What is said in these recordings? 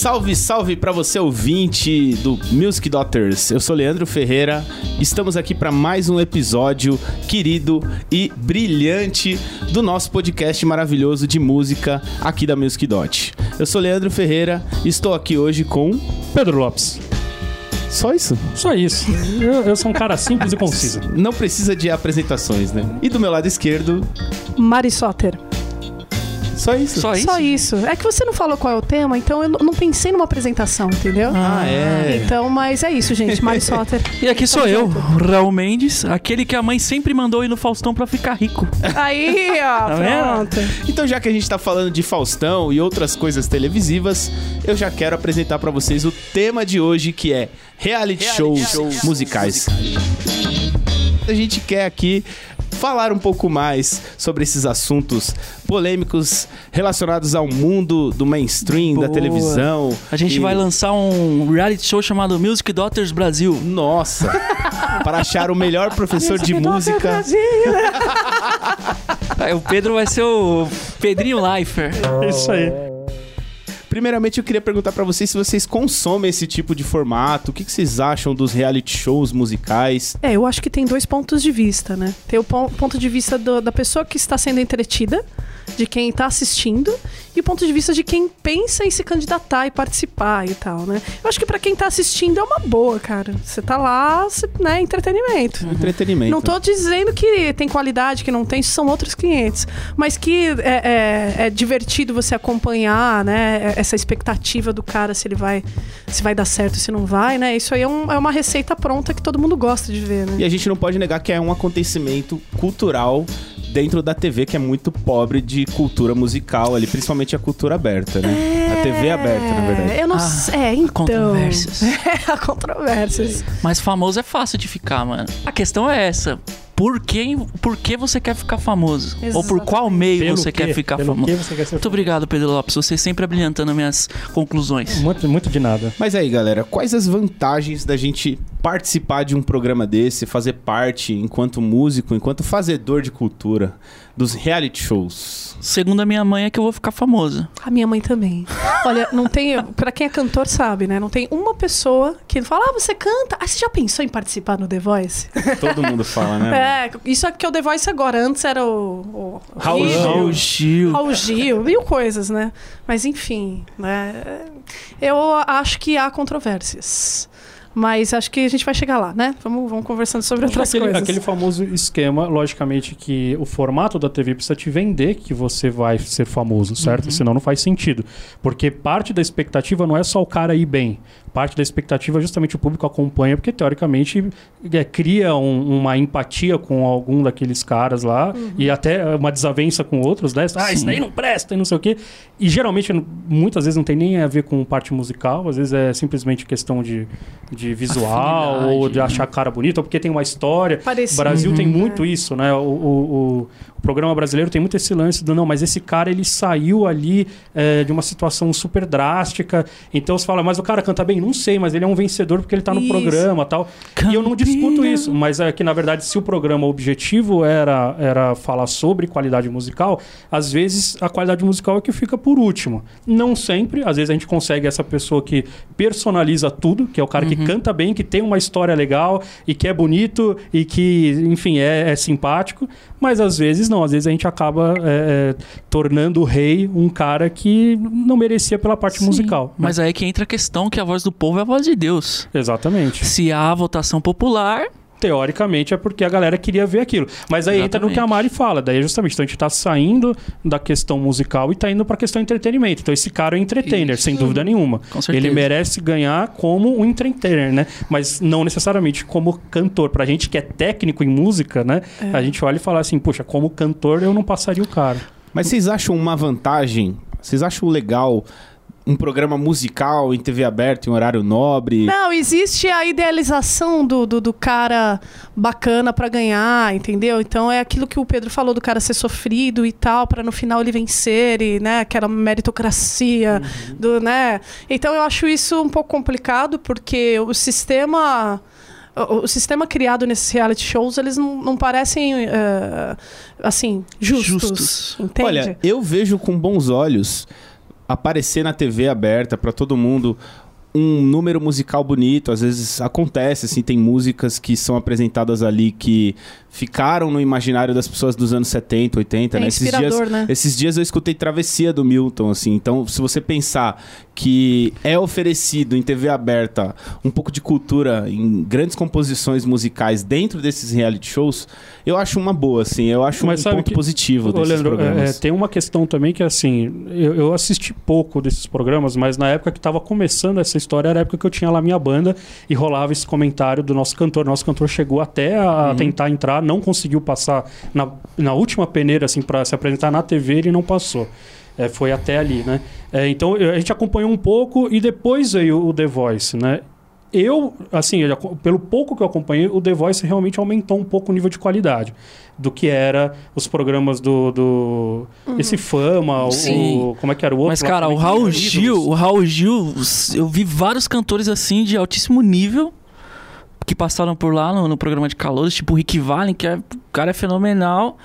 Salve, salve para você ouvinte do Music Daughters. Eu sou Leandro Ferreira. Estamos aqui para mais um episódio querido e brilhante do nosso podcast maravilhoso de música aqui da Music Dot. Eu sou Leandro Ferreira e estou aqui hoje com Pedro Lopes. Só isso? Só isso. Eu, eu sou um cara simples e conciso. Não precisa de apresentações, né? E do meu lado esquerdo, Mari Soter. Só isso. Só isso? Só isso. É que você não falou qual é o tema, então eu não pensei numa apresentação, entendeu? Ah, é. Então, mas é isso, gente. Mari Soter. E aqui sou eu, Raul Mendes, aquele que a mãe sempre mandou ir no Faustão pra ficar rico. Aí, ó, Tá pronto. Então, já que a gente tá falando de Faustão e outras coisas televisivas, eu já quero apresentar pra vocês o tema de hoje, que é reality, shows, musicais. A gente quer aqui falar um pouco mais sobre esses assuntos polêmicos relacionados ao mundo do mainstream, da Boa. televisão. A gente E- vai lançar um reality show chamado Music Daughters Brasil. Nossa! para achar o melhor professor de música. É, o Pedro vai ser o Pedrinho Leifer. É isso aí. Primeiramente, eu queria perguntar pra vocês se vocês consomem esse tipo de formato. O que, que vocês acham dos reality shows musicais? É, eu acho que tem dois pontos de vista, né? Tem o pon- ponto de vista do- da pessoa que está sendo entretida, de quem está assistindo, e o ponto de vista de quem pensa em se candidatar e participar e tal, né? Eu acho que pra quem tá assistindo é uma boa, cara. Você tá lá, você- né, entretenimento. Entretenimento. Não tô dizendo que tem qualidade, que não tem, são outros clientes. Mas que é, é- é divertido você acompanhar, né? Essa expectativa do cara se ele vai, se vai dar certo, se não vai, né? Isso aí é, um- é uma receita pronta que todo mundo gosta de ver, né? E a gente não pode negar que é um acontecimento cultural dentro da TV que é muito pobre de cultura musical ali, principalmente a cultura aberta, né? A TV aberta, na verdade. Eu não Ah, sei. É, então. controvérsias. É, há controvérsias. Mas famoso é fácil de ficar, mano. A questão é essa. Por que, por que você quer ficar famoso? Ou por qual meio Pelo você quê? quer ficar Pelo famoso? que você quer ser Muito obrigado, Pedro Lopes. Você sempre abrilhantando minhas conclusões. Muito, muito de nada. Mas aí, galera, quais as vantagens da gente participar de um programa desse, fazer parte enquanto músico, enquanto fazedor de cultura dos reality shows? Segundo a minha mãe, é que eu vou ficar famoso. A minha mãe também. Olha, não tem. Pra quem é cantor sabe, né? Não tem uma pessoa que fala, ah, você canta. Ah, você já pensou em participar no The Voice? Todo mundo fala, né? É, isso é que é o The Voice agora. Antes era o. o Raul Gil, Gil. Raul Gil. Raul Gil, mil coisas, né? Mas enfim, né? Eu acho que há controvérsias. Mas acho que a gente vai chegar lá, né? Vamos, vamos conversando sobre outras aquele, coisas. aquele famoso esquema, logicamente, que o formato da TV precisa te vender que você vai ser famoso, certo? Uhum. Senão não faz sentido. Porque parte da expectativa não é só o cara ir bem. Parte da expectativa é justamente o público acompanha, porque teoricamente é, cria um- uma empatia com algum daqueles caras lá Uhum. e até uma desavença com outros, né? Ah, isso daí não presta e não sei o quê. E geralmente, muitas vezes não tem nem a ver com parte musical, às vezes é simplesmente questão de, de visual Afinidade, ou de achar cara bonita, ou porque tem uma história. Parecido. O Brasil tem Uhum. muito isso, né? O, o, o- o programa brasileiro tem muito esse lance do não, mas esse cara ele saiu ali é, de uma situação super drástica. Então você fala, mas o cara canta bem? Não sei, mas ele é um vencedor porque ele tá no Isso. programa tal. E eu não discuto isso, mas é que na verdade, se o programa o objetivo era, era falar sobre qualidade musical, às vezes a qualidade musical é que fica por último. Não sempre, às vezes a gente consegue essa pessoa que personaliza tudo, que é o cara que canta bem, que tem uma história legal e que é bonito e que, enfim, é, é simpático. Mas às vezes não, às vezes a gente acaba é, é, tornando o rei um cara que não merecia pela parte Sim, musical. né? Mas aí que entra a questão que a voz do povo é a voz de Deus. Exatamente. Se há votação popular, Teoricamente é porque a galera queria ver aquilo. Mas aí entra no que a Exatamente. Mari fala. Daí justamente, então a gente tá saindo da questão musical e tá indo pra questão entretenimento. Então esse cara é um entertainer, Isso. sem dúvida nenhuma. Com certeza. Ele merece ganhar como um entertainer, né? Mas não necessariamente como cantor. Pra gente que é técnico em música, né? A gente olha e fala assim, puxa, como cantor eu não passaria o cara. Mas vocês acham uma vantagem? Vocês acham legal um programa musical em TV aberta, em horário nobre? Não, existe a idealização do, do, do cara bacana pra ganhar, entendeu? Então é aquilo que o Pedro falou do cara ser sofrido e tal, pra no final ele vencer e, né, aquela meritocracia do, né? Então eu acho isso um pouco complicado porque o sistema o, sistema criado nesses reality shows, eles não, não parecem eh, assim justos, Justos. entende? Olha, eu vejo com bons olhos aparecer na TV aberta pra todo mundo um número musical bonito, às vezes acontece, assim, tem músicas que são apresentadas ali que ficaram no imaginário das pessoas dos anos 70, 80, É né? Esses dias, né? esses dias eu escutei Travessia do Milton, assim, então se você pensar que é oferecido em TV aberta um pouco de cultura em grandes composições musicais dentro desses reality shows, eu acho uma boa, assim, eu acho Mas um sabe ponto que- positivo Ô, desses Leandro, programas. é, tem uma questão também que, assim, eu, eu assisti pouco desses programas, mas na época que estava começando essa história, era a época que eu tinha lá minha banda e rolava esse comentário do nosso cantor. Nosso cantor chegou até a tentar entrar, não conseguiu passar na, na última peneira, assim, para se apresentar na TV, ele não passou. É, foi até ali, né? É, então a gente acompanhou um pouco e depois veio o The Voice, né? Eu, assim, pelo pouco que eu acompanhei, o The Voice realmente aumentou um pouco o nível de qualidade do que era os programas do. do Esse Fama, o- Sim. o. Como é que era o outro? Mas, lá cara, também o que Raul Gil, Ídolos? o Raul Gil, eu vi vários cantores assim de altíssimo nível que passaram por lá no, no programa de calouros, tipo o Rick Valen, que é, o cara é fenomenal,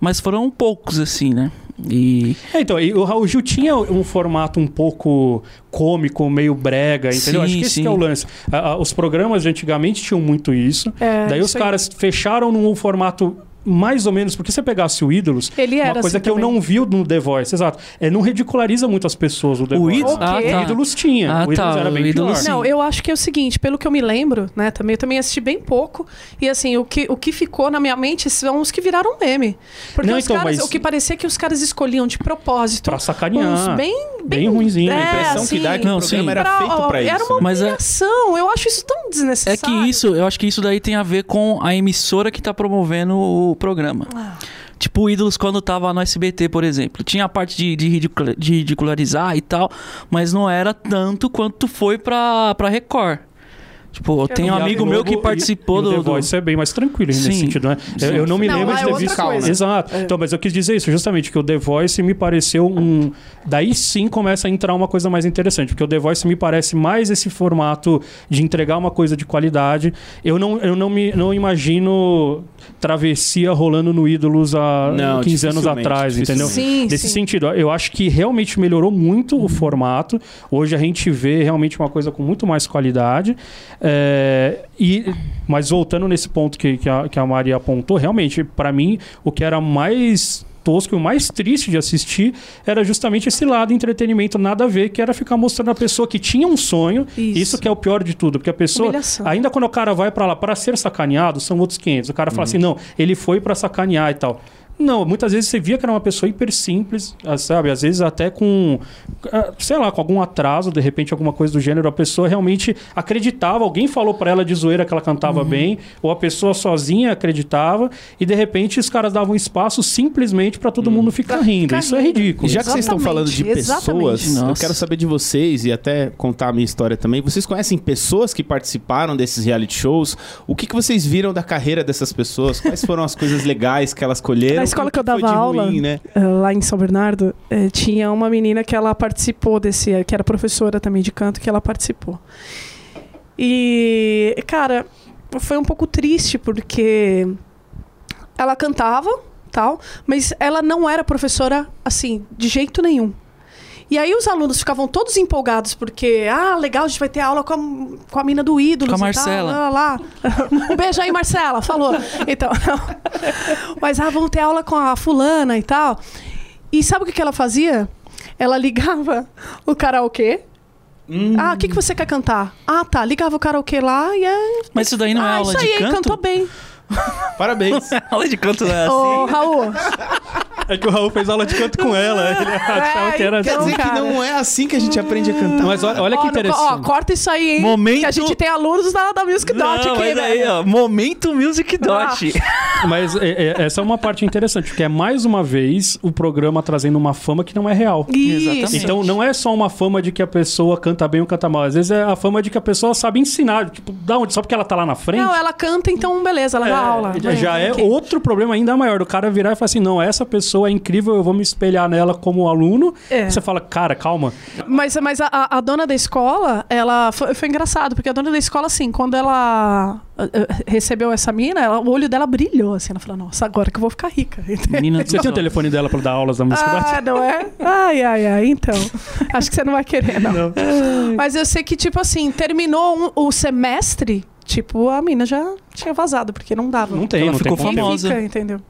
mas foram poucos assim, né? E É, então, e o Raul Gil tinha um formato um pouco cômico, meio brega, entendeu? Sim, Acho que esse sim. que é o lance. A- a- os programas de antigamente tinham muito isso. É, Daí os caras fecharam num formato mais ou menos, porque se você pegasse o Ídolos, Ele era uma coisa assim que eu também. não vi no The Voice, exato, é não ridiculariza muito as pessoas o The o Voice. Ídolos, O ah, tá. O Ídolos tinha, Ah, o Ídolos tá, era bem Ídolos pior. Não, eu acho que é o seguinte, pelo que eu me lembro, né, também eu também assisti bem pouco, e assim, o que, o que ficou na minha mente são os que viraram meme. Porque Não, os então, caras, mas- o que parecia que os caras escolhiam de propósito Pra sacanear. uns bem bem, Bem ruinzinho. É, A impressão assim, que dá é que Não, o programa sim. era pra- feito pra Era isso. uma Mas é- humilhação, eu acho isso tão é desnecessário. que isso, eu acho que isso daí tem a ver com a emissora que tá promovendo o programa. Ah. Tipo o Ídolos quando tava no SBT, por exemplo. Tinha a parte de, de, ridicula- de ridicularizar e tal, mas não era tanto quanto foi pra, pra Record. Tipo, tem um E a amigo meu que participou e, e o do. The do- Voice é bem mais tranquilo nesse Sim. sentido, né? Eu, Sim. eu não me Não, lembro lá de é ter outra visto. coisa. Exato. Então, mas eu quis dizer isso, justamente, que o The Voice me pareceu um. Daí sim começa a entrar uma coisa mais interessante, porque o The Voice me parece mais esse formato de entregar uma coisa de qualidade. Eu não, eu não me não imagino travessia rolando no Ídolos há Não, 15 anos atrás, entendeu? Sim, Nesse sim. sentido, eu acho que realmente melhorou muito o formato. Hoje a gente vê realmente uma coisa com muito mais qualidade. É, e, mas voltando nesse ponto que, que, a, que a Maria apontou, realmente, para mim, o que era mais tosco e o mais triste de assistir era justamente esse lado entretenimento nada a ver, que era ficar mostrando a pessoa que tinha um sonho. Isso. Isso, que é o pior de tudo, porque a pessoa, Humilhação. ainda quando o cara vai pra lá para ser sacaneado, são outros 500. O cara fala assim: "Não, ele foi pra sacanear e tal". Não, muitas vezes você via que era uma pessoa hiper simples, ah, sabe? Às vezes até com, ah, sei lá, com algum atraso, de repente alguma coisa do gênero, a pessoa realmente acreditava, alguém falou pra ela de zoeira que ela cantava Uhum. bem, ou a pessoa sozinha acreditava, e de repente os caras davam espaço simplesmente pra todo mundo ficar rindo. ficar Isso é rindo. ridículo. E já que vocês estão falando de pessoas, eu quero saber de vocês e até contar a minha história também. Vocês conhecem pessoas que participaram desses reality shows? O que, que vocês viram da carreira dessas pessoas? Quais foram as coisas legais que elas colheram? Na escola que eu dava aula, ruim, né? eh, lá em São Bernardo, eh, tinha uma menina que ela participou desse, que era professora também de canto, que ela participou. E, cara, foi um pouco triste porque ela cantava, tal, mas ela não era professora assim, de jeito nenhum. E aí os alunos ficavam todos empolgados porque, ah, legal, a gente vai ter aula com a, com a mina do ídolo. Com a Marcela. lá, lá. um beijo aí, Marcela, falou. Então, mas ah, vamos ter aula com a fulana e tal. E sabe o que, que ela fazia? Ela ligava o karaokê. Hum. Ah, o que, que você quer cantar? Ah, tá. Ligava o karaokê lá e é. Mas isso daí não é ah, aula isso de aí, canto? cantou bem. Parabéns. aula de canto não é assim. Ô, Raul. É que o Raul fez aula de canto com ela. Ele achava que era então, Quer assim. dizer que cara. não é assim que a gente aprende a cantar. Mas olha, olha que Ó, interessante. Ó, corta isso aí, hein? Momento- Que a gente tem alunos da, da Music Dot aqui, mas aí, velho. ó, momento Music Dot. Mas é, é, essa é uma parte interessante, porque é mais uma vez o programa trazendo uma fama que não é real. Isso. Exatamente. Então não é só uma fama de que a pessoa canta bem ou canta mal. Às vezes é a fama de que a pessoa sabe ensinar. Tipo, da onde? Só porque ela tá lá na frente. Não, ela canta, então beleza, ela É, dá aula. já- é outro problema ainda maior do cara virar e falar assim: não, essa pessoa é incrível, eu vou me espelhar nela como aluno. É. Você fala, cara, calma. Mas, mas a, a- dona da escola, ela. Foi, foi engraçado, porque a dona da escola, assim, quando ela eh, eh, recebeu essa mina, ela- o olho dela brilhou, assim. Ela falou, nossa, agora que eu vou ficar rica. Menina Você tem o telefone dela pra dar aulas da música? Ah, não é? Ai, ai, ai. Então. Acho que você não vai querer, não. Mas eu sei que, tipo assim, terminou um- o semestre, tipo, a mina já tinha vazado, porque não dava. Não tem, Ela não ficou tem famosa. Fica, entendeu?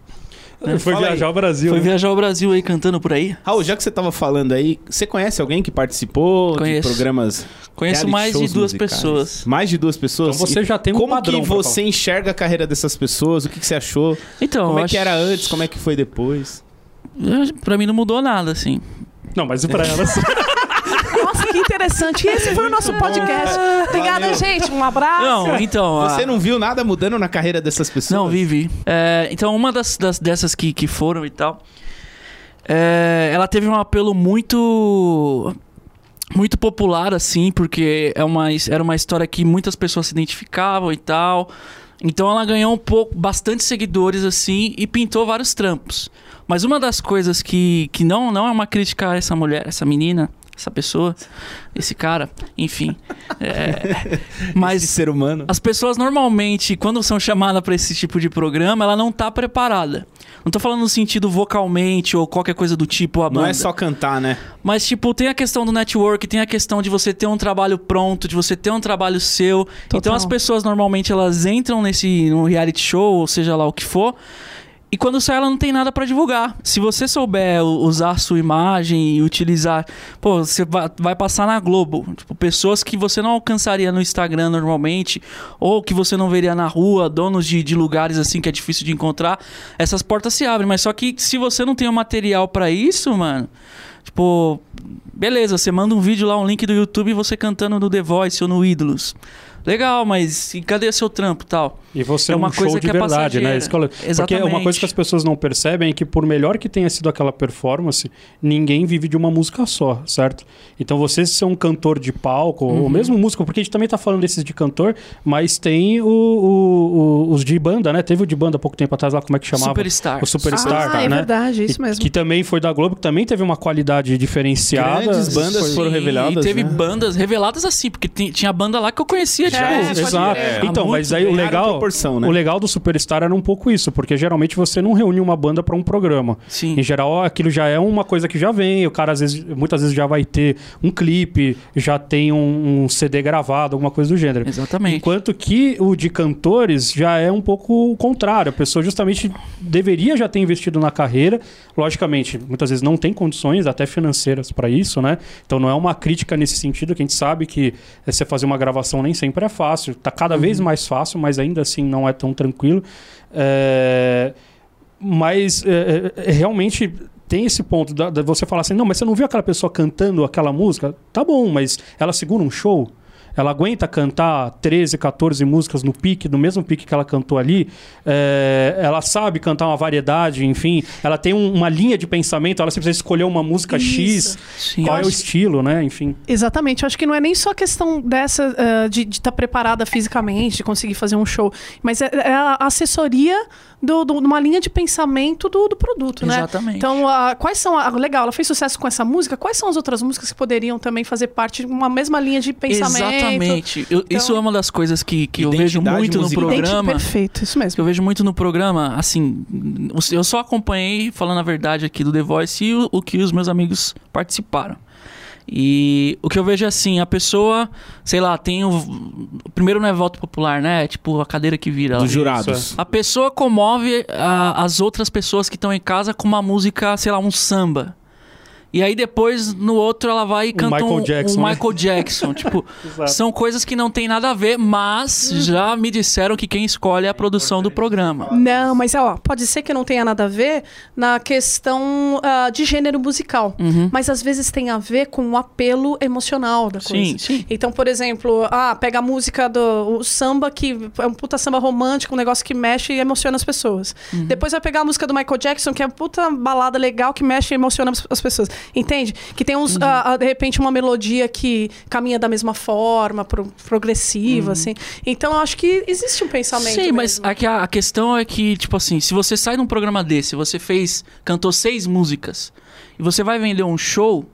Foi Fala aí. viajar ao Brasil. Foi né? viajar ao Brasil aí cantando por aí. Raul, já que você tava falando aí, você conhece alguém que participou Conheço. de programas Conheço mais de duas musicais? pessoas. Mais de duas pessoas? Então você já tem um Como padrão que pra você enxerga a carreira dessas pessoas? O que, que você achou? Então, como é acho- que era antes? Como é que foi depois? Pra mim não mudou nada, assim. Não, mas e pra elas? Nossa, que interessante. E esse foi o nosso podcast. Obrigada, gente. Um abraço. Não, então. a- Você não viu nada mudando na carreira dessas pessoas? Não, vi, vi. É, então, uma das, das- dessas que, que foram e tal, é, ela teve um apelo muito muito popular, assim, porque é uma, era uma história que muitas pessoas se identificavam e tal. Então ela ganhou um pouco, bastante seguidores, assim, e pintou vários trampos. Mas uma das coisas que, que não, não é uma crítica a essa mulher, essa menina, essa pessoa, esse cara, enfim. É, mas Esse ser humano. as pessoas normalmente, quando são chamadas para esse tipo de programa, ela não tá preparada. Não tô falando no sentido vocalmente ou qualquer coisa do tipo, a Não banda. é só cantar, né? Mas, tipo, tem a questão do network, tem a questão de você ter um trabalho pronto, de você ter um trabalho seu. Total. Então as pessoas normalmente elas entram nesse no reality show, ou seja lá o que for. E quando sai, ela não tem nada pra divulgar. Se você souber usar a sua imagem e utilizar. Pô, você vai, passar na Globo. Tipo, pessoas que você não alcançaria no Instagram normalmente, ou que você não veria na rua, donos de, de lugares assim que é difícil de encontrar. Essas portas se abrem. Mas só que se você não tem o material pra isso, mano. Tipo, beleza, você manda um vídeo lá, um link do YouTube você cantando no The Voice ou no Ídolos. Legal, mas e cadê seu trampo e tal? E você É é uma um show coisa de que é verdade, né? passageira. Escola... Porque Exatamente. uma coisa que as pessoas não percebem é que por melhor que tenha sido aquela performance, ninguém vive de uma música só, certo? Então você ser um cantor de palco, Uhum. ou mesmo músico, porque a gente também tá falando desses de cantor, mas tem o, o- o- os de banda, né? Teve o de banda há pouco tempo atrás lá, como é que chamava? Superstar. O Superstar, ah, é né? verdade, isso E- mesmo. Que também foi da Globo, que também teve uma qualidade diferenciada. Grandes bandas foram reveladas, E teve né? bandas reveladas assim, porque tinha banda lá que eu conhecia, É, pode Exato. crer. Então, mas aí o legal, né? o legal do Superstar era um pouco isso, porque geralmente você não reúne uma banda pra um programa. Sim. Em geral, aquilo já é uma coisa que já vem, o cara às vezes, muitas vezes já vai ter um clipe, já tem um, um CD gravado, alguma coisa do gênero. Exatamente. Enquanto que o de cantores já é um pouco o contrário. A pessoa justamente deveria já ter investido na carreira. Logicamente, muitas vezes não tem condições, até financeiras, para isso, né? Então não é uma crítica nesse sentido, que a gente sabe que eh, você fazer uma gravação nem sempre é fácil. Tá cada vez mais fácil, mas ainda assim não é tão tranquilo. É, Mas é, é, é, realmente tem esse ponto da, da você falar assim, não, mas você não viu aquela pessoa cantando aquela música? Tá bom, mas ela segura um show? Ela aguenta cantar 13, 14 músicas no pique, no mesmo pique que ela cantou ali. É, ela sabe cantar uma variedade, enfim. Ela tem um- uma linha de pensamento, ela precisa escolher uma música X. Sim. Qual é o acho- estilo, né? Enfim. Exatamente, eu acho que não é nem só questão dessa ah, de estar preparada fisicamente, de conseguir fazer um show, mas é, é a assessoria do- do- de uma linha de pensamento do, do produto, né? Exatamente. Então, ah, quais são. ah, legal, ela fez sucesso com essa música, quais são as outras músicas que poderiam também fazer parte de uma mesma linha de pensamento? Exatamente. Eu- isso é uma das coisas que, que eu vejo muito no musical. Identi- programa. Perfeito, isso que mesmo. eu vejo muito no programa, assim, eu só acompanhei, falando a verdade aqui do The Voice, e o, o que os meus amigos participaram. E o que eu vejo é assim, a pessoa, sei lá, tem o. o Primeiro não é voto popular, né? É tipo a cadeira que vira. lá. Dos jurados. A pessoa comove a- as outras pessoas que estão em casa com uma música, sei lá, um samba. E aí depois, no outro, ela vai e canta Michael um, Jackson, um né? Michael Jackson. tipo, Exato. são coisas que não tem nada a ver, mas já me disseram que quem escolhe é a produção do programa. Não, mas ó, pode ser que não tenha nada a ver na questão ah, de gênero musical. Uhum. Mas às vezes tem a ver com o apelo emocional da coisa. Sim, sim. Então, por exemplo, ah, pega a música do o samba, que é um puta samba romântico, um negócio que mexe e emociona as pessoas. Uhum. Depois vai pegar a música do Michael Jackson, que é uma puta balada legal que mexe e emociona as pessoas. Entende? Que tem uns, ah, ah, de repente, uma melodia que caminha da mesma forma, pro- progressiva, assim. Então, eu acho que existe um pensamento Sim, mas mesmo. aqui a, a questão é que, tipo assim, se você sai de um programa desse, você fez, cantou seis músicas, e você vai vender um show,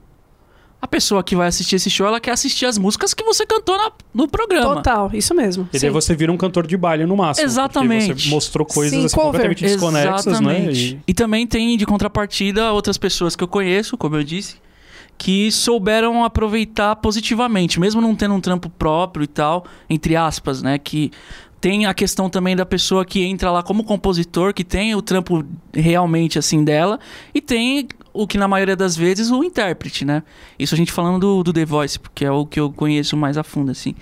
a pessoa que vai assistir esse show, ela quer assistir as músicas que você cantou na- no programa. Total, isso mesmo. E daí sim. você vira um cantor de baile no máximo. porque Exatamente. Você mostrou coisas Sim, assim, completamente desconexas, né? Exatamente. E- E... também tem de contrapartida outras pessoas que eu conheço, como eu disse, que souberam aproveitar positivamente, mesmo não tendo um trampo próprio e tal, entre aspas, né? Que tem a questão também da pessoa que entra lá como compositor, que tem o trampo realmente assim dela, e tem o que na maioria das vezes o intérprete, né? Isso a gente falando do, do The Voice, porque é o que eu conheço mais a fundo, assim.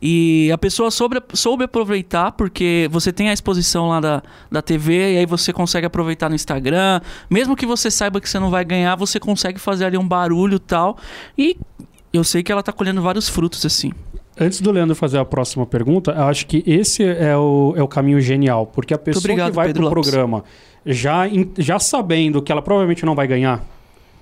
E a pessoa soube, soube aproveitar, porque você tem a exposição lá da, da TV, e aí você consegue aproveitar no Instagram. Mesmo que você saiba que você não vai ganhar, você consegue fazer ali um barulho tal. E eu sei que ela tá colhendo vários frutos, assim. Antes do Leandro fazer a próxima pergunta, eu acho que esse é o, é o caminho genial. Porque a pessoa obrigado, que vai Pedro pro Lopes. programa já, já sabendo que ela provavelmente não vai ganhar.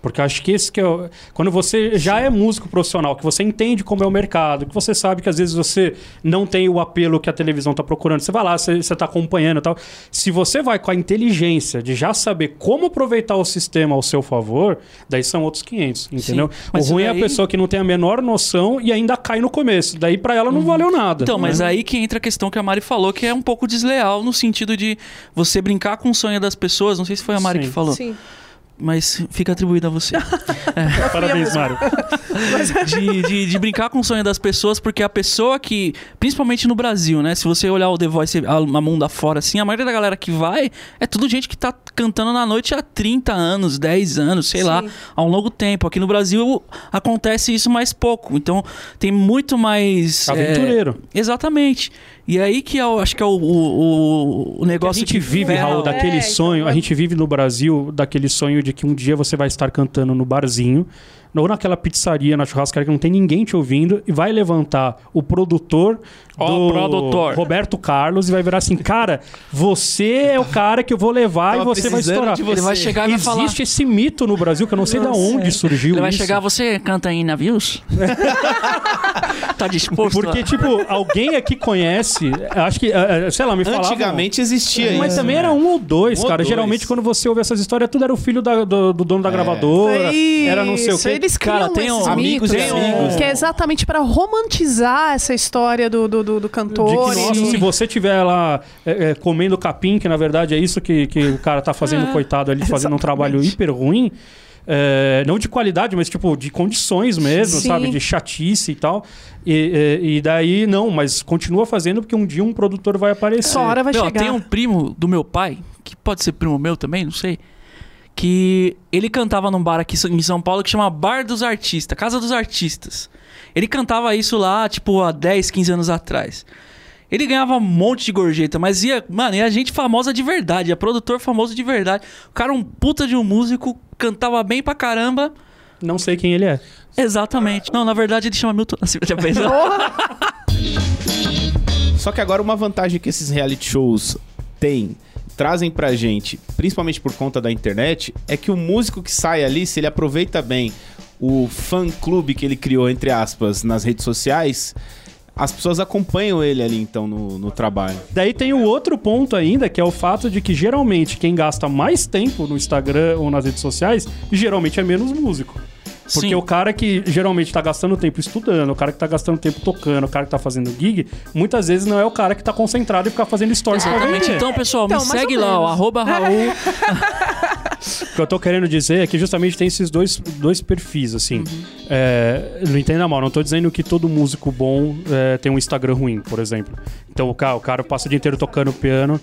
Porque eu acho que esse que é o, Quando você já é músico profissional, que você entende como é o mercado, que você sabe que às vezes você não tem o apelo que a televisão tá procurando. Você vai lá, você, você tá acompanhando e tal. Se você vai com a inteligência de já saber como aproveitar o sistema ao seu favor, daí são outros 500, entendeu? O mas ruim é a daí- pessoa que não tem a menor noção e ainda cai no começo. Daí pra ela não valeu nada. Então, mas né? aí que entra a questão que a Mari falou, que é um pouco desleal, no sentido de você brincar com o sonho das pessoas. Não sei se foi a Mari Sim. que falou, Sim. Mas fica atribuído a você. Parabéns, Mário. de, de, de brincar com o sonho das pessoas, porque a pessoa que, principalmente no Brasil, né? Se você olhar o The Voice a, a mundo afora, assim, a maioria da galera que vai é tudo gente que tá cantando na noite há 30 anos, 10 anos, sei lá, Sim. há um longo tempo. Aqui no Brasil acontece isso mais pouco. Então tem muito mais. é, Aventureiro. exatamente. E aí que eu acho que é o, o, o a negócio gente que vive, ferra Raul, daquele É, então, sonho. A é- gente vive no Brasil daquele sonho de que um dia você vai estar cantando no barzinho, ou naquela pizzaria, na churrascaria que não tem ninguém te ouvindo, e vai levantar o produtor do produtor. Roberto Carlos e vai virar assim: cara, você é o cara que eu vou levar e você vai estourar. de Ele vai você. chegar e vai falar. Existe esse mito no Brasil que eu não sei de onde é. surgiu Ele vai isso. chegar, você canta em navios? tá disposto? Porque, tipo, alguém aqui conhece, acho que, eh, eh, sei lá, me falavam... Antigamente existia isso. Mas também né? era um ou dois, Um ou cara. dois. Geralmente, quando você ouve essas histórias, tudo era o filho da- do, do dono da gravadora. Era não sei o Isso, quê. Eles Cara, criam tem esses um- amigos mitos, amigos. Que é exatamente pra romantizar essa história do, do, do, do De cantor. que, e- nossa, se você tiver lá é, é, comendo capim, que na verdade é isso que, que o cara tá fazendo, coitado, ali, fazendo um trabalho exatamente. hiper ruim. é, não de qualidade, mas tipo de condições mesmo, Sim. sabe? De chatice e tal. E, e- e daí, não, mas continua fazendo porque um dia um produtor vai aparecer. Sua hora vai Meu, chegar. Tem um primo do meu pai, que pode ser primo meu também, não sei. Que ele cantava num bar aqui em São Paulo que chama Bar dos Artistas, Casa dos Artistas. Ele cantava isso lá, tipo, há 10, 15 anos atrás. Ele ganhava um monte de gorjeta, mas ia, mano, ia gente famosa de verdade, ia produtor famoso de verdade. O cara, um puta de um músico, cantava bem pra caramba. Não sei quem ele é. Exatamente. Não, na verdade ele chama Milton Nascimento. Já pensou? Só que agora uma vantagem que esses reality shows têm, trazem pra gente, principalmente por conta da internet, é que o músico que sai ali, se ele aproveita bem o fã clube que ele criou, entre aspas, nas redes sociais, as pessoas acompanham ele ali, então, no, no trabalho. Daí tem o outro ponto ainda, que é o fato de que geralmente quem gasta mais tempo no Instagram ou nas redes sociais, geralmente é menos músico. Porque Sim. o cara que geralmente tá gastando tempo estudando, o cara que tá gastando tempo tocando, o cara que tá fazendo gig, muitas vezes não é o cara que tá concentrado e fica fazendo stories Exatamente. Então, pessoal, Então, me segue lá, menos. arroba Raul. O que eu tô querendo dizer é que justamente tem esses dois, dois perfis, assim. Uhum. É, não entenda mal, não tô dizendo que todo músico bom é, tem um Instagram ruim, por exemplo. Então o cara, o cara passa o dia inteiro tocando piano.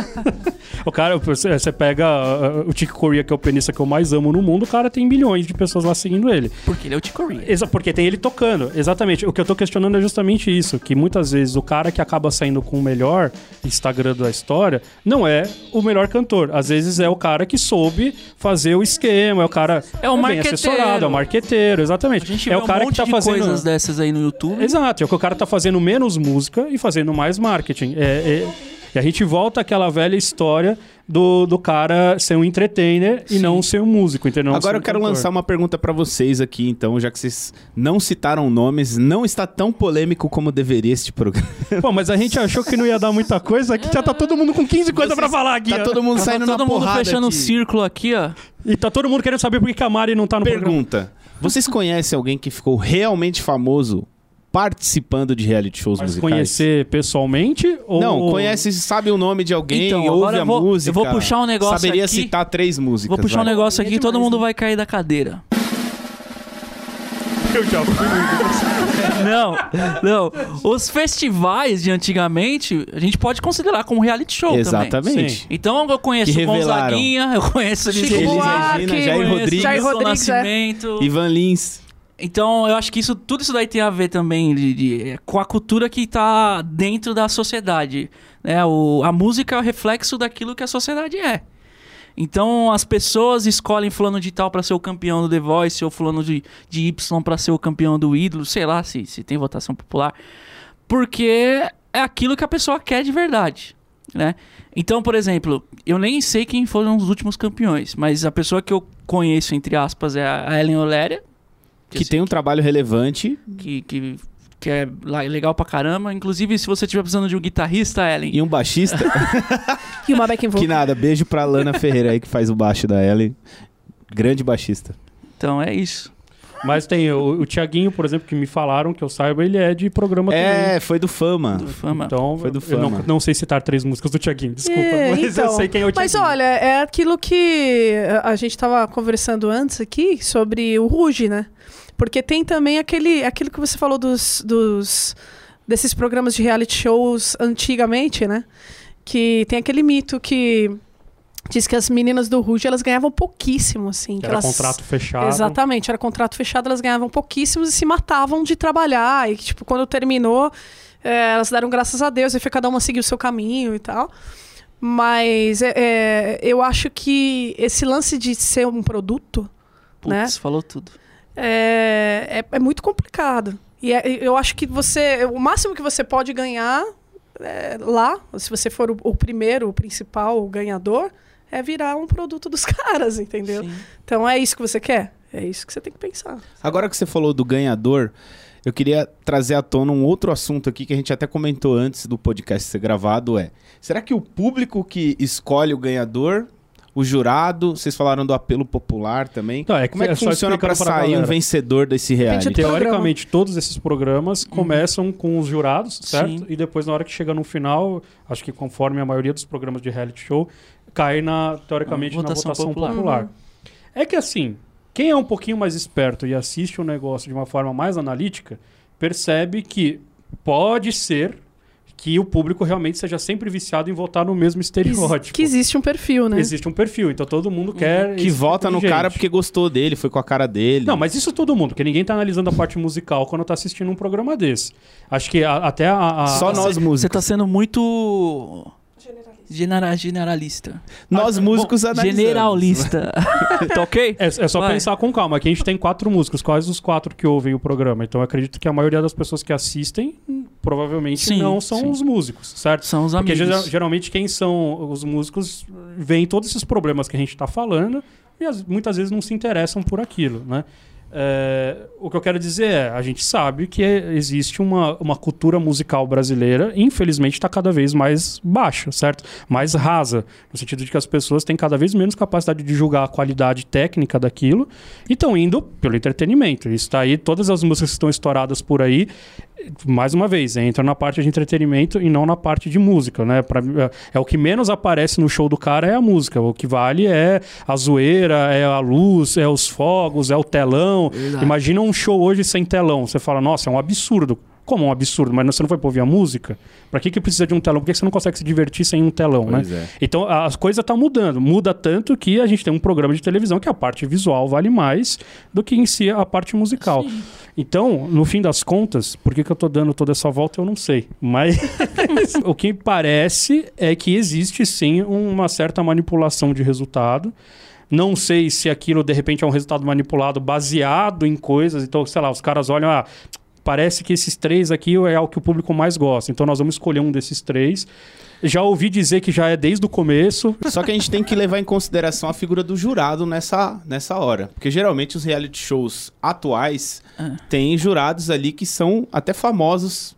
o cara, você pega uh, o Chick Corea, que é o pianista que eu mais amo no mundo, o cara tem milhões de pessoas lá seguindo ele. Porque ele é o Ticorinha. Exa porque tem ele tocando, exatamente. O que eu tô questionando é justamente isso, que muitas vezes o cara que acaba saindo com o melhor Instagram da história não é o melhor cantor. Às vezes é o cara que soube fazer o esquema, é o cara É o bem marqueteiro. assessorado, é o marqueteiro, exatamente. A gente é o cara um que tá fazendo coisas dessas aí no YouTube. Exato, é que o cara tá fazendo menos música e fazendo mais marketing. É, é- E a gente volta àquela velha história do, do cara ser um entertainer e não ser um músico, entendeu? Agora um eu quero cantor. lançar uma pergunta pra vocês aqui, então, já que vocês não citaram nomes, não está tão polêmico como deveria este programa. Pô, mas a gente achou que não ia dar muita coisa, que já tá todo mundo com 15 coisas pra falar aqui. Tá ó. todo mundo Tá saindo todo na mundo porrada fechando um aqui. círculo aqui, ó. E tá todo mundo querendo saber por que que a Mari não tá no programa. Pergunta: vocês conhecem alguém que ficou realmente famoso participando de reality shows Mas musicais? conhecer pessoalmente? Ou... Não, conhece, sabe o nome de alguém, Então, ouve agora a eu vou- música. eu vou puxar um negócio Saberia aqui. citar três músicas. Vou puxar um vai. negócio aqui É e todo mundo né? vai cair da cadeira. Eu já fui Não, não. Os festivais de antigamente, a gente pode considerar como reality show também. Exatamente. Então eu conheço o. Gonzaguinha, eu conheço Chico Buarque, Regina, Jair Rodrigues, Jair Rodrigues, é. Nascimento. Ivan Lins. Então, eu acho que isso, tudo isso daí tem a ver também de, de- é, com a cultura que tá dentro da sociedade. Né? O, a música é o reflexo daquilo que a sociedade é. Então, as pessoas escolhem fulano de tal pra ser o campeão do The Voice ou fulano de, de Y pra ser o campeão do ídolo, sei lá se, se tem votação popular. Porque é aquilo que a pessoa quer de verdade, né? Então, por exemplo, eu nem sei quem foram os últimos campeões, mas a pessoa que eu conheço, entre aspas, é a Ellen Oléria. Que eu tem um trabalho relevante que, que, que é legal pra caramba. Inclusive, se você estiver precisando de um guitarrista, Ellen, e um baixista. E uma backing que vocal. nada, beijo pra Lana Ferreira aí que faz o baixo da Ellen. Grande baixista. então é isso. Mas tem o, o Tiaguinho, por exemplo, que me falaram, que eu saiba, ele é de programa É, foi do Fama. Do fama. Então, Foi do eu não, Fama. não sei citar três músicas do Tiaguinho, desculpa. É, mas eu então, sei quem é o Mas Tiaguinho. olha, é aquilo que a gente estava conversando antes aqui sobre o Ruge, né? Porque tem também aquele, aquilo que você falou dos, dos desses programas de reality shows antigamente, né? Que tem aquele mito que diz que as meninas do Ruge elas ganhavam pouquíssimo, assim. que Era elas... contrato fechado. Exatamente, era contrato fechado, elas ganhavam pouquíssimos e se matavam de trabalhar. E, tipo, quando terminou, é, elas deram graças a Deus e foi cada uma seguir o seu caminho e tal. Mas é, é, eu acho que esse lance de ser um produto Putz, né? falou tudo. É, é, é muito complicado. E é- eu acho que você. O máximo que você pode ganhar é, lá, se você for o, o primeiro, o principal, o ganhador, é virar um produto dos caras, entendeu? Sim. Então é isso que você quer? É isso que você tem que pensar. Agora que você falou do ganhador, eu queria trazer à tona um outro assunto aqui que a gente até comentou antes do podcast ser gravado, é... Será que o público que escolhe o ganhador, o jurado, vocês falaram do apelo popular também, Não, é que como é que é só funciona para sair um vencedor desse reality? Teoricamente, todos esses programas começam com os jurados, certo? Sim. E depois, na hora que chega no final, acho que conforme a maioria dos programas de reality show, cai na, teoricamente, Na na votação votação popular. popular. É que assim, quem é um pouquinho mais esperto e assiste o negócio de uma forma mais analítica, percebe que pode ser que o público realmente seja sempre viciado em votar no mesmo estereótipo. Que existe um perfil, né? Existe um perfil, então todo mundo quer. Que vota tipo no cara porque gostou dele, foi com a cara dele. Não, mas isso todo mundo, porque ninguém tá analisando a parte musical quando tá assistindo um programa desse. Acho que a- até a. a- Só nós Você músicos. tá sendo muito. Genera- generalista. Nós músicos analisamos. Generalista. tá ok? É, é só Vai. pensar com calma. Aqui a gente tem quatro músicos. Quais os quatro que ouvem o programa? Então eu acredito que a maioria das pessoas que assistem provavelmente Sim, não são sim. os músicos, certo? São os Porque amigos. geral- geralmente quem são os músicos veem todos esses problemas que a gente está falando e as- muitas vezes não se interessam por aquilo, né? É, o que eu quero dizer é, a gente sabe que existe uma, uma cultura musical brasileira, infelizmente está cada vez mais baixa, certo? Mais rasa, no sentido de que as pessoas têm cada vez menos capacidade de julgar a qualidade técnica daquilo e estão indo pelo entretenimento. Isso está aí, todas as músicas que estão estouradas por aí, mais uma vez, entra na parte de entretenimento e não na parte de música, né? Pra, é, é o que menos aparece no show do cara é a música. O que vale é a zoeira, é a luz, é os fogos, é o telão. Verdade. Imagina um show hoje sem telão. Você fala, nossa, é um absurdo. Como um absurdo? Mas você não foi pra ouvir a música? Pra que, que precisa de um telão? Por que que você não consegue se divertir sem um telão, né? Pois é. Então as coisa tá mudando. Muda tanto que a gente tem um programa de televisão que a parte visual vale mais do que em si a parte musical. Então, no fim das contas, por que, que eu tô dando toda essa volta, eu não sei. Mas o que parece é que existe sim uma certa manipulação de resultado. Não sei se aquilo de repente é um resultado manipulado baseado em coisas. Então, sei lá, os caras olham, ah, parece que esses três aqui é o que o público mais gosta. Então nós vamos escolher um desses três. Já ouvi dizer que já é desde o começo. Só que a gente tem que levar em consideração a figura do jurado nessa, nessa hora. Porque geralmente os reality shows atuais Ah. têm jurados ali que são até famosos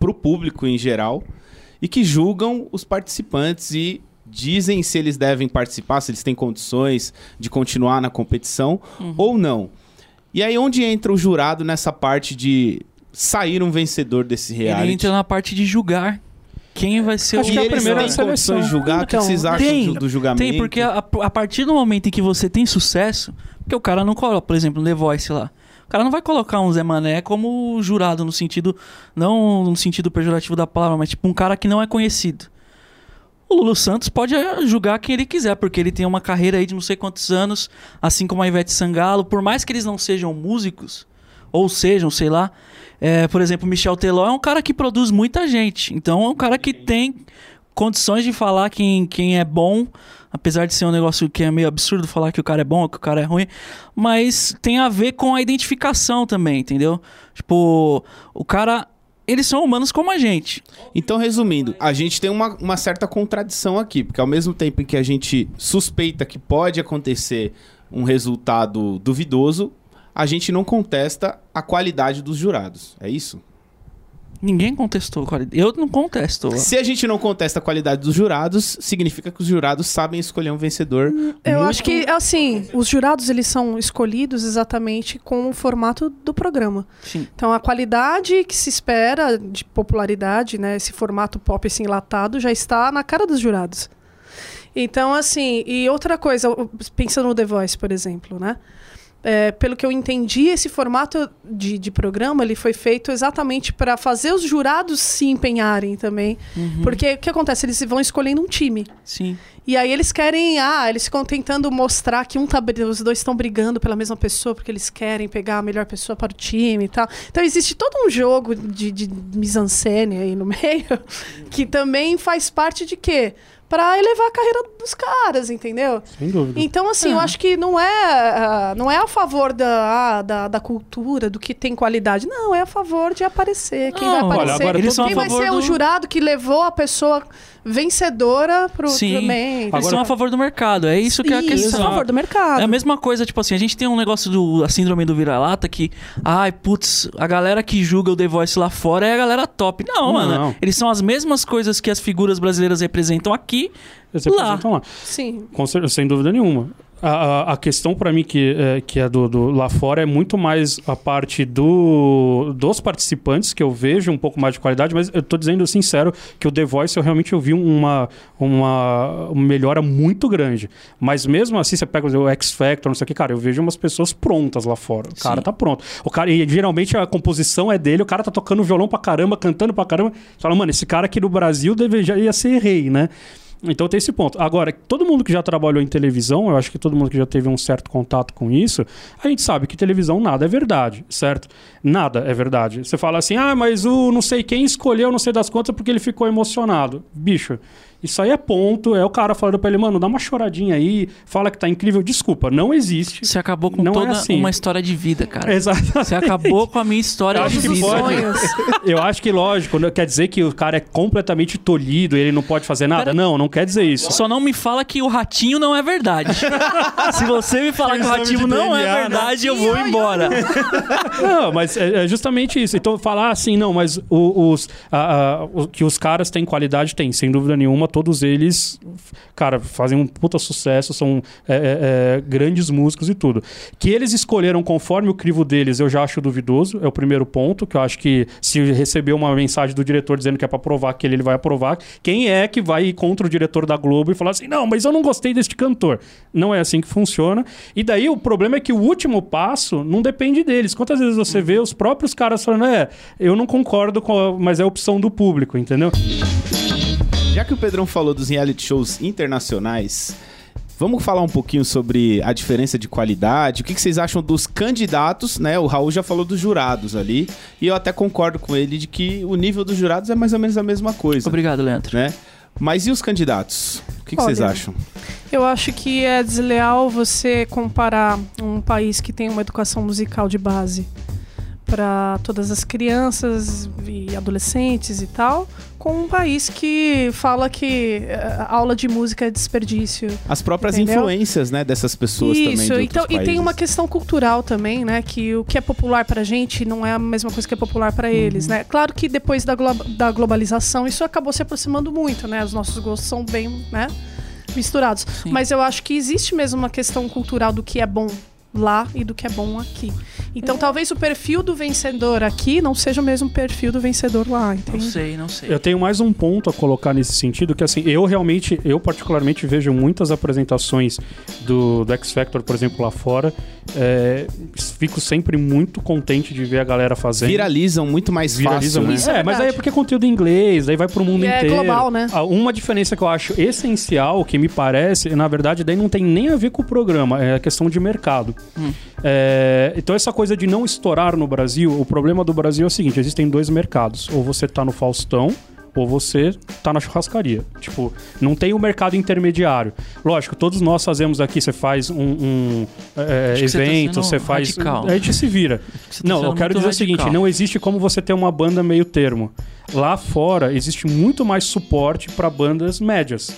pro público em geral e que julgam os participantes e dizem se eles devem participar, se eles têm condições de continuar na competição ou não. E aí onde entra o jurado nessa parte de sair um vencedor desse reality? Ele entra na parte de julgar quem vai ser Acho o que é a primeira têm seleção. condições de julgar? o que Então, vocês acham tem, do, do julgamento? Tem, porque a, a partir do momento em que você tem sucesso, porque o cara não coloca, por exemplo, no The Voice lá. O cara não vai colocar um Zé Mané como jurado no sentido, não no sentido pejorativo da palavra, mas tipo um cara que não é conhecido. O Lulu Santos pode eh, julgar quem ele quiser, porque ele tem uma carreira aí de não sei quantos anos, assim como a Ivete Sangalo, por mais que eles não sejam músicos, ou sejam, sei lá, é, por exemplo, Michel Teló é um cara que produz muita gente, então é um cara que tem condições de falar quem, quem é bom, apesar de ser um negócio que é meio absurdo falar que o cara é bom ou que o cara é ruim, mas tem a ver com a identificação também, entendeu? Tipo, o cara. Eles são humanos como a gente. Então, resumindo, a gente tem uma, uma certa contradição aqui, porque ao mesmo tempo em que a gente suspeita que pode acontecer um resultado duvidoso, a gente não contesta a qualidade dos jurados. É isso? Ninguém contestou a qualidade. Eu não contesto. Se a gente não contesta a qualidade dos jurados, significa que os jurados sabem escolher um vencedor. Eu muito- acho que, assim, os jurados eles são escolhidos exatamente com o formato do programa. Sim. Então, a qualidade que se espera de popularidade, né? Esse formato pop assim, enlatado, já está na cara dos jurados. Então, assim, e outra coisa, pensando no The Voice, por exemplo, né? É, pelo que eu entendi, esse formato de, de programa ele foi feito exatamente para fazer os jurados se empenharem também. Uhum. Porque o que acontece? Eles vão escolhendo um time. Sim. E aí eles querem, ah, eles ficam tentando mostrar que um tá, os dois estão brigando pela mesma pessoa porque eles querem pegar a melhor pessoa para o time e tal. Então existe todo um jogo de, de mise-en-scène aí no meio que também faz parte de quê? Para elevar a carreira dos caras, entendeu? Sem dúvida. Então, assim, eu acho que não é, ah, não é a favor da, ah, da, da cultura, do que tem qualidade. Não, é a favor de aparecer. Quem Não, vai olha, aparecer? agora eles são a quem vai favor ser o do- jurado que levou a pessoa vencedora pro Sim. também? Eles são a favor do mercado. É isso que é a Isso, questão. a favor do mercado. É a mesma coisa, tipo assim, a gente tem um negócio do a síndrome do vira-lata que, ai, putz, a galera que julga o The Voice lá fora é a galera top. Não, Não. mano. Eles são as mesmas coisas que as figuras brasileiras representam aqui. Eles lá. representam lá. Sim. Com sem dúvida nenhuma. A, a, questão para mim que é, que é do, do lá fora é muito mais a parte do, dos participantes que eu vejo um pouco mais de qualidade, mas eu tô dizendo sincero que o The Voice eu realmente eu vi uma, uma, melhora muito grande. Mas mesmo assim, você pega o X Factor, não sei o que, cara, eu vejo umas pessoas prontas lá fora. O cara Sim. tá pronto. O cara, e geralmente a composição é dele, o cara tá tocando violão pra caramba, cantando pra caramba. Você fala, mano, esse cara aqui no Brasil deveria ser rei, né? Então tem esse ponto. Agora, todo mundo que já trabalhou em televisão, eu acho que todo mundo que já teve um certo contato com isso, a gente sabe que televisão nada é verdade, certo? Nada é verdade. Você fala assim, ah, mas o não sei quem escolheu não sei das contas porque ele ficou emocionado. Bicho, isso aí é ponto. É o cara falando pra ele, mano, dá uma choradinha aí, fala que tá incrível. Desculpa, não existe. Você acabou com Não é toda assim. uma história de vida, cara. Exato. Você acabou com a minha história Eu de vida. Sonhos. Eu acho que, lógico, não quer dizer que o cara é completamente tolhido e ele não pode fazer nada. Pera- Não, não quer dizer isso. Só não me fala que o ratinho não é verdade. Se você me falar que o ratinho não é DNA, né? verdade, eu vou embora. Não, mas é, é justamente isso. Então, falar assim, não, mas o- os, a- que os caras têm qualidade, tem, sem dúvida nenhuma. Todos eles, cara, fazem um puta sucesso, são é, é, é, grandes músicos e tudo. Que eles escolheram conforme o crivo deles, eu já acho duvidoso. É o primeiro ponto, que eu acho que se receber uma mensagem do diretor dizendo que é pra aprovar aquele, ele vai aprovar. Quem é que vai ir contra o diretor da Globo e falar assim, não, mas eu não gostei deste cantor. Não é assim que funciona. E daí o problema é que o último passo não depende deles. Quantas vezes você vê os próprios caras falando, é, eu não concordo com, a, mas é a opção do público, entendeu? Já que o Pedrão falou dos reality shows internacionais, vamos falar um pouquinho sobre a diferença de qualidade. O que vocês acham dos candidatos, né? O Raul já falou dos jurados ali. E eu até concordo com ele de que o nível dos jurados é mais ou menos a mesma coisa, Obrigado, Leandro. né? Mas e os candidatos? O que, que vocês acham? Eu acho que é desleal você comparar um país que tem uma educação musical de base para todas as crianças e adolescentes e tal, com um país que fala que eh, aula de música é desperdício. As próprias Entendeu? influências, né, dessas pessoas também. Isso, de então, outros e tem uma países. questão cultural também, né? Que o que é popular pra gente não é a mesma coisa que é popular pra eles, né? Claro que depois da, glo- da globalização isso acabou se aproximando muito, né? Os nossos gostos são bem, né? Misturados. Sim. Mas eu acho que existe mesmo uma questão cultural do que é bom lá e do que é bom aqui. Então talvez o perfil do vencedor aqui não seja o mesmo perfil do vencedor lá, Não entende? sei, não sei. Eu tenho mais um ponto a colocar nesse sentido, que assim, eu realmente, eu particularmente vejo muitas apresentações do, do X Factor, por exemplo, lá fora. É, fico sempre muito contente de ver a galera fazendo. Viralizam muito mais Viraliza fácil, né? muito. Isso é É, mas aí é porque é conteúdo em inglês, daí vai pro mundo E é inteiro. global, né? Ah, Uma diferença que eu acho essencial, que me parece, na verdade, daí não tem nem a ver com o programa, é a questão de mercado. Hum. É, então, essa coisa de não estourar no Brasil, o problema do Brasil é o seguinte: existem dois mercados. Ou você tá no Faustão. Ou você tá na churrascaria. Tipo, não tem o mercado intermediário. Lógico, todos nós fazemos aqui. Você faz um, um, é, Acho que você tá evento, faz. radical. A gente se vira. Tá Não, eu quero dizer o seguinte: radical. não existe como você ter uma banda meio termo. Lá fora existe muito mais suporte para bandas médias.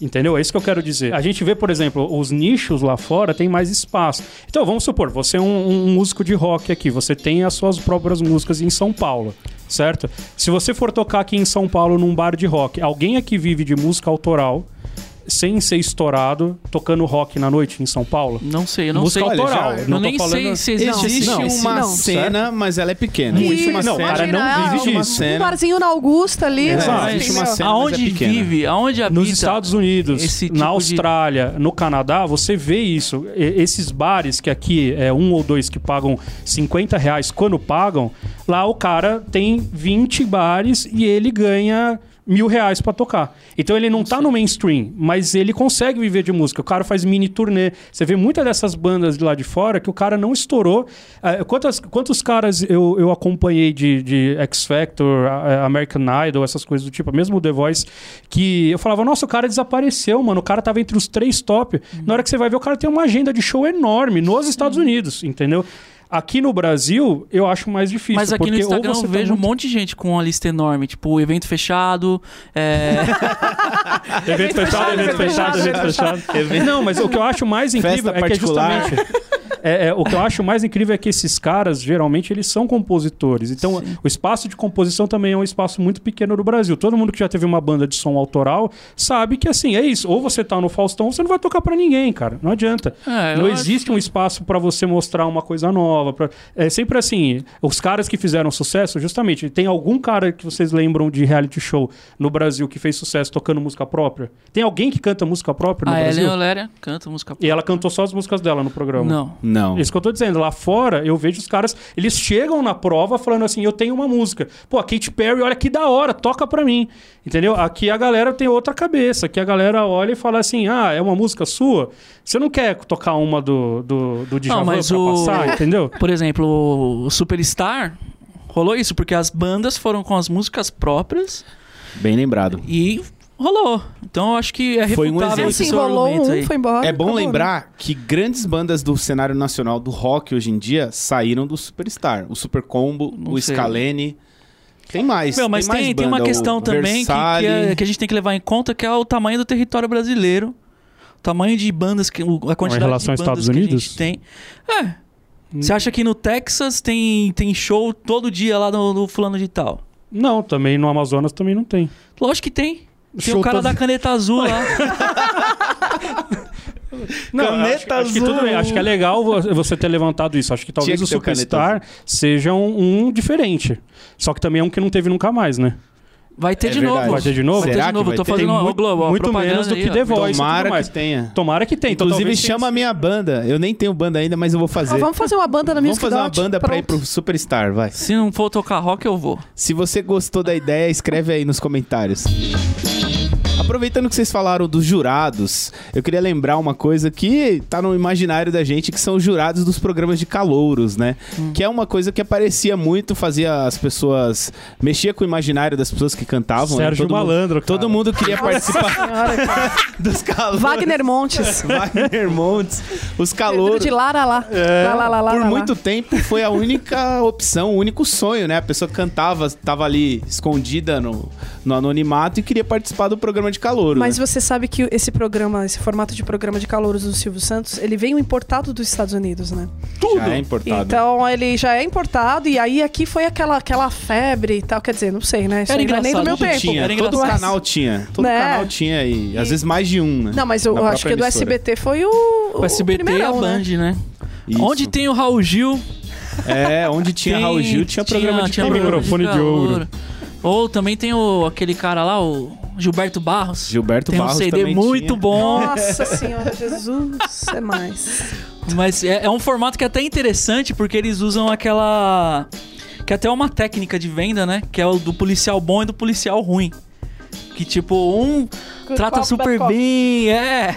Entendeu? É isso que eu quero dizer. A gente vê, por exemplo, os nichos lá fora tem mais espaço. Então, vamos supor, você é um, um músico de rock aqui, você tem as suas próprias músicas em São Paulo, certo? Se você for tocar aqui em São Paulo num bar de rock, alguém aqui vive de música autoral, sem ser estourado, tocando rock na noite em São Paulo? Não sei, eu não Música sei. autoral. Olha, já- eu Eu não tô nem falando... sei se existe, Existe esse- uma não, cena, mas ela é pequena. Isso, Existe uma não, cena. cara, não vive uma disso. cena. Um barzinho na Augusta ali. É, Exato. existe uma cena, mas é Aonde pequena. vive, aonde habita... Nos Estados Unidos, tipo na de- Austrália, no Canadá, você vê isso. E- esses bares que aqui é um ou dois que pagam 50 reais quando pagam, lá o cara tem 20 bares e ele ganha mil reais pra tocar. Então ele não, tá no mainstream, mas ele consegue viver de música. O cara faz mini turnê. Você vê muitas dessas bandas de lá de fora que o cara não estourou. Eh, quantas, quantos caras eu, eu acompanhei de, de X Factor, American Idol, essas coisas do tipo, mesmo o The Voice, que eu falava, nossa, o cara desapareceu, mano. O cara tava entre os três top. Na hora que você vai ver, o cara tem uma agenda de show enorme nos Estados Unidos, entendeu? Aqui no Brasil, eu acho mais difícil. Mas aqui no Instagram você eu tá vejo um muito- monte de gente com uma lista enorme, tipo, evento fechado, é... Evento fechado, evento fechado, evento fechado. Não, mas o que eu acho mais incrível Festa é que é justamente. é, é, o que eu acho mais incrível é que esses caras, geralmente, eles são compositores. Então, o espaço de composição também é um espaço muito pequeno no Brasil. Todo mundo que já teve uma banda de som autoral sabe que, assim, é isso. Ou você tá no Faustão, ou você não vai tocar pra ninguém, cara. Não adianta. É, não acho existe um espaço pra você mostrar uma coisa nova. pra- É sempre assim, os caras que fizeram sucesso, justamente, tem algum cara que vocês lembram de reality show no Brasil que fez sucesso tocando música própria? Tem alguém que canta música própria no A Brasil? Ellen Oléria canta música E ela cantou só as músicas dela no programa. Não. Não. Isso que eu tô dizendo. Lá fora, eu vejo os caras, eles chegam na prova falando assim: eu tenho uma música. Pô, a Katy Perry, olha que da hora, toca pra mim. Entendeu? Aqui a galera tem outra cabeça. Aqui a galera olha e fala assim: ah, é uma música sua? Você não quer tocar uma do, do, do Djavan mas pra o- passar, entendeu? Por exemplo, o Superstar rolou isso, porque as bandas foram com as músicas próprias Bem lembrado. e rolou. Então eu acho que é Foi um refutável exemplo. esse Assim, seu rolou argumento um, aí. foi embora. É bom acabou, né? lembrar que grandes bandas do cenário nacional do rock hoje em dia saíram do Superstar. O Super Combo, Não o sei. Scalene. Tem mais. Meu, mas tem, tem, mais tem uma banda, o questão também que, que, é- que a gente tem que levar em conta, que é o tamanho do território brasileiro. O tamanho de bandas, que, o- a quantidade relação de aos bandas Estados que a Unidos? gente tem. É. Você acha que no Texas tem, tem show todo dia lá no, no fulano de tal? Não, também no Amazonas também não tem. Lógico que tem. Tem Show o cara todo- da caneta azul lá. Não, Caneta acho, acho que tudo azul. bem. Acho que é legal vo- você ter levantado isso. Acho que talvez que o Superstar seja um, um diferente. Só que também é um que não teve nunca mais, né? Vai ter É de verdade. novo. Vai ter de novo? Vai ter Será de novo. Tô ter? fazendo muito- Globo, ó, muito menos do aí, que ó. The Voice Tomara mais. que tenha. Tomara que tenha. Então, Inclusive, talvez chama a minha banda. Eu nem tenho banda ainda, mas eu vou fazer. Ah, vamos fazer uma banda na Vamos Music fazer uma banda pra ir pro Superstar, vai. Se não for tocar rock, eu vou. Se você gostou da ideia, escreve aí nos comentários. Aproveitando que vocês falaram dos jurados, eu queria lembrar uma coisa que tá no imaginário da gente, que são os jurados dos programas de calouros, né? Hum. Que é uma coisa que aparecia muito, fazia as pessoas... Mexia com o imaginário das pessoas que cantavam. né? Sérgio todo mundo- Malandro, cara. Todo mundo queria participar Senhora, cara. dos calouros. Wagner Montes. Wagner Montes. Os calouros. de Lara lá. É. Lá, lá, lá, lá, Por lá, lá. muito tempo foi a única opção, o único sonho, né? A pessoa cantava, tava ali escondida no, no anonimato e queria participar do programa de calor. Mas né? você sabe que esse programa, esse formato de programa de calouros do Silvio Santos, ele veio importado dos Estados Unidos, né? Já é importado. Então ele já é importado e aí aqui foi aquela, aquela febre e tal. Quer dizer, não sei, né? Isso Era não é nem do engraçado, meu tempo. tinha, Era todo engraçado. canal tinha. Todo Né? canal tinha e, às vezes mais de um, né? Não, mas eu, eu acho que do. SBT foi o. O SBT e a primeirão, Band, né? né? Isso. Onde tem o Raul Gil, É, onde tinha tem- Raul Gil, tinha programa de tinha calor. programa microfone de ouro. Ou também tem o, aquele cara lá, o Gilberto Barros. Gilberto tem um Barros CD também muito tinha. bom. Nossa senhora, Jesus, é mais. Mas é, é um formato que é até interessante porque eles usam aquela. Que até é uma técnica de venda, né? Que é o do policial bom e do policial ruim. Que tipo, um trata cop, super cop. bem, é.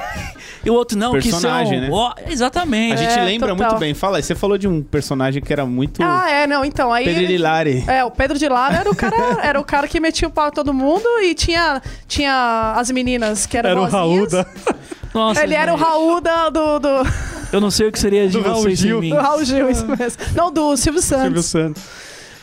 E o outro não, Personagem, que né? são. Ó, exatamente. A gente É, lembra total. muito bem. Fala aí, você falou de um personagem que era muito Ah, é, não, então. Aí. Pedro Lilari. É, o Pedro de Lara era o cara, era o cara que metia o pau em todo mundo e tinha, tinha as meninas que eram Era o Raul da... Nossa, Ele era o Raul da, do, do, Eu não sei o que seria de Do Raul vocês Gil. sem mim. do Raul Gil, isso mesmo. Não, do Silvio Santos. Silvio Santos.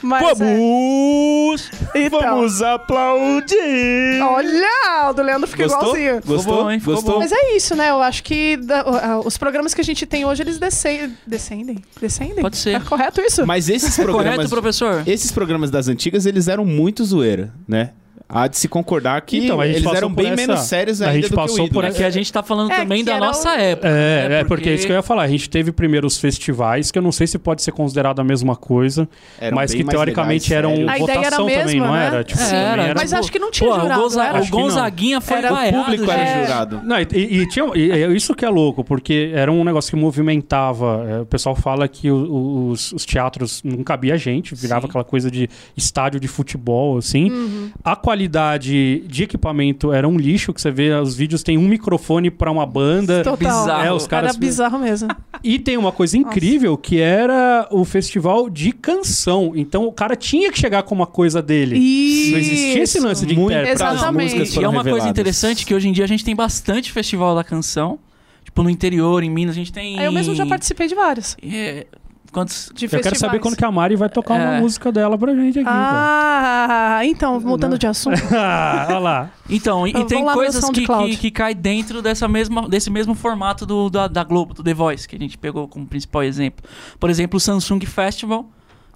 Mas, é, Vamos! então, aplaudir! Olha, o do Leandro fica Gostou? igualzinho. Gostou? Bom, hein? Gostou? Mas é isso, né? Eu acho que da- os programas que a gente tem hoje, eles descem, descendem. Descendem? Pode ser. É correto isso? Mas esses Correto, programas, professor? esses programas das antigas, eles eram muito zoeira, né? Há de se concordar que Então, a gente eles eram bem essa- menos sérios a ainda gente do passou que o por. É que a gente tá falando É, também da era nossa o- época. É, né? é porque é isso que eu ia falar. A gente teve primeiro os festivais, que eu não sei se pode ser considerado a mesma coisa, Eram mas que teoricamente legais, eram. A ideia era a votação também, mesma, não né? era? Tipo, É, também era. Mas tipo, acho que não tinha Pô, jurado, o, Gonza- era? o não. Gonzaguinha foi Era- o vaiado, público era gente. jurado. Não, e, e tinha, e é isso que é louco, porque era um negócio que movimentava. é, o pessoal fala que o- o- os, os teatros não cabia gente, virava Sim. aquela coisa de estádio de futebol, assim. Uhum. A qualidade de equipamento era um lixo, que você vê, os vídeos tem um microfone pra uma banda. Total. bizarro. É, os caras- Era bizarro mesmo. E tem uma coisa incrível que era o festival de canção. Então o cara tinha que chegar com uma coisa dele. Isso. Não existia esse lance de Muito Exatamente. E é uma coisa reveladas. interessante que hoje em dia a gente tem bastante festival da canção. Tipo, no interior, em Minas, a gente tem. Eu mesmo já participei de vários. É, Quantos. De Eu quero festivais. saber quando que a Mari vai tocar uma É. música dela pra gente aqui. Ah, então, mudando de assunto. Ah, olha lá. Então, e, e tem coisas que, que, que cai dentro dessa mesma, desse mesmo formato do, da, da Globo, do The Voice, que a gente pegou como principal exemplo. Por exemplo, o Samsung Festival,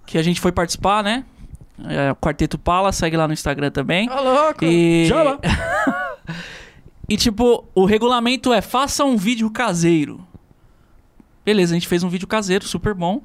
que a gente foi participar, né? É, o Quarteto Pala, segue lá no Instagram também. Ô, louco. E... Chama. e tipo, o regulamento é faça um vídeo caseiro. Beleza, a gente fez um vídeo caseiro, super bom.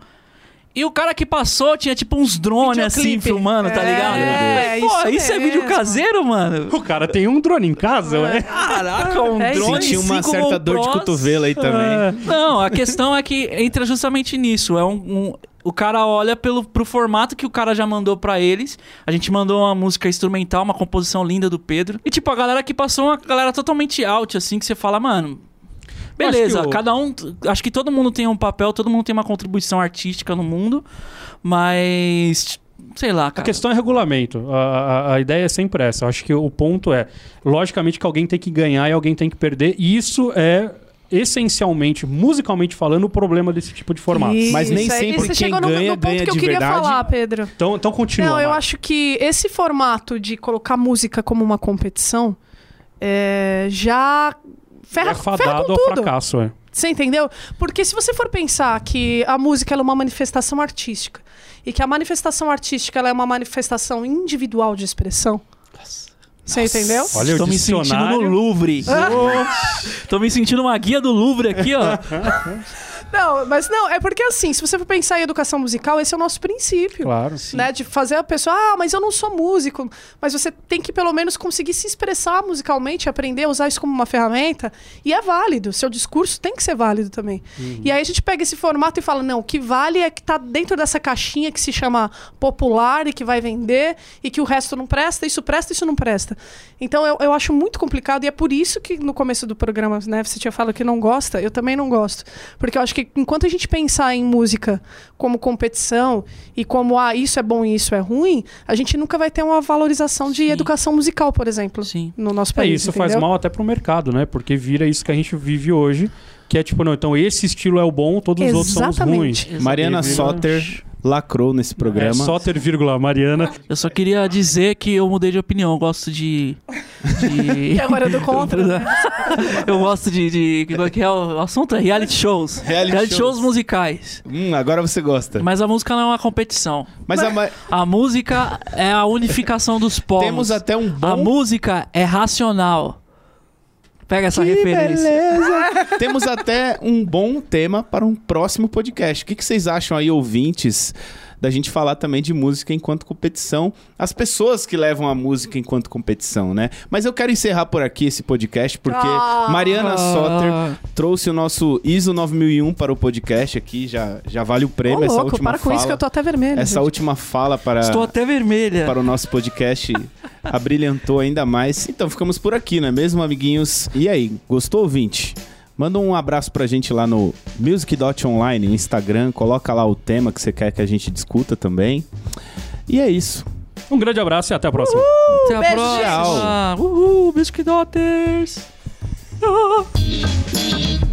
E o cara que passou tinha tipo uns drones assim, filmando, tá É, ligado? Pô, isso isso, é vídeo mesmo. caseiro, mano? O cara tem um drone em casa, ué. Caraca, um É drone Senti uma certa dor de cotovelo aí também. É. Não, a questão é que entra justamente nisso. É um, um- o cara olha pelo, pro formato que o cara já mandou pra eles. A gente mandou uma música instrumental, uma composição linda do Pedro. E tipo, a galera que passou, uma galera totalmente out, assim, que você fala, mano. Beleza, o- cada um. Acho que todo mundo tem um papel, todo mundo tem uma contribuição artística no mundo, mas. Sei lá, A cara. questão é regulamento. A, a- a ideia é sempre essa. Eu acho que o ponto é, logicamente que alguém tem que ganhar e alguém tem que perder. E isso é essencialmente, musicalmente falando, o problema desse tipo de formato. Isso, Mas nem sempre você quem chegou no, ganha, no ponto ganha que eu queria verdade. falar, Pedro. Então, então continua. Não, eu Mari. acho que esse formato de colocar música como uma competição é, já ferra, é ferra fadado com ao tudo. fracasso, é. Você entendeu? Porque se você for pensar que a música ela é uma manifestação artística e que a manifestação artística ela é uma manifestação individual de expressão. Você entendeu? Olha, o Tô me sentindo no. Louvre. Tô me sentindo uma guia do Louvre aqui, ó. Não, mas não, é porque assim, se você for pensar em educação musical, esse é o nosso princípio. Claro. Né, de fazer a pessoa, ah, mas eu não sou músico. Mas você tem que pelo menos conseguir se expressar musicalmente, aprender a usar isso como uma ferramenta. E é válido. Seu discurso tem que ser válido também. E aí a gente pega esse formato e fala: não, o que vale é que tá dentro dessa caixinha que se chama popular e que vai vender, e que o resto não presta, isso presta, isso não presta. Então eu, eu acho muito complicado, e é por isso que no começo do programa, né, você tinha falado que não gosta, eu também não gosto. Porque eu acho que enquanto a gente pensar em música como competição e como, ah, isso é bom e isso é ruim, a gente nunca vai ter uma valorização de Sim. educação musical, por exemplo, Sim. no nosso É, país. isso faz entendeu? mal até pro mercado, né? Porque vira isso que a gente vive hoje, que é tipo, não, então esse estilo é o bom, todos os outros são os Exatamente. ruins. Mariana Soter lacrou nesse É, programa. Soter, vírgula, Mariana. Eu só queria dizer que eu mudei de opinião. Eu gosto de. de... E agora é do contra. né? eu gosto de. de como é que é? O assunto é reality shows. Reality shows. shows. musicais. Hum, agora você gosta. Mas a música não é uma competição. Mas a ma- A música é a unificação dos povos. temos até um A bom... música é racional. Pega essa referência. beleza! Temos até um bom tema para um próximo podcast. O que, que vocês acham aí, ouvintes, da gente falar também de música enquanto competição? As pessoas que levam a música enquanto competição, né? Mas eu quero encerrar por aqui esse podcast, porque Ah. Mariana Soter trouxe o nosso ISO 9001 para o podcast aqui. Já, já vale o Ô, prêmio, essa louco, última para com fala. isso que eu tô até vermelho. Essa gente. última fala para Estou até vermelha. para o nosso podcast abrilhantou ainda mais. Então ficamos por aqui, não é mesmo, amiguinhos? E aí, gostou, ouvinte? Manda um abraço pra gente lá no music.online, Instagram, coloca lá o tema que você quer que a gente discuta também. E é isso. Um grande abraço e até a próxima. Até a beijo, próxima. Uhul, Biscuit Daughters. Ah.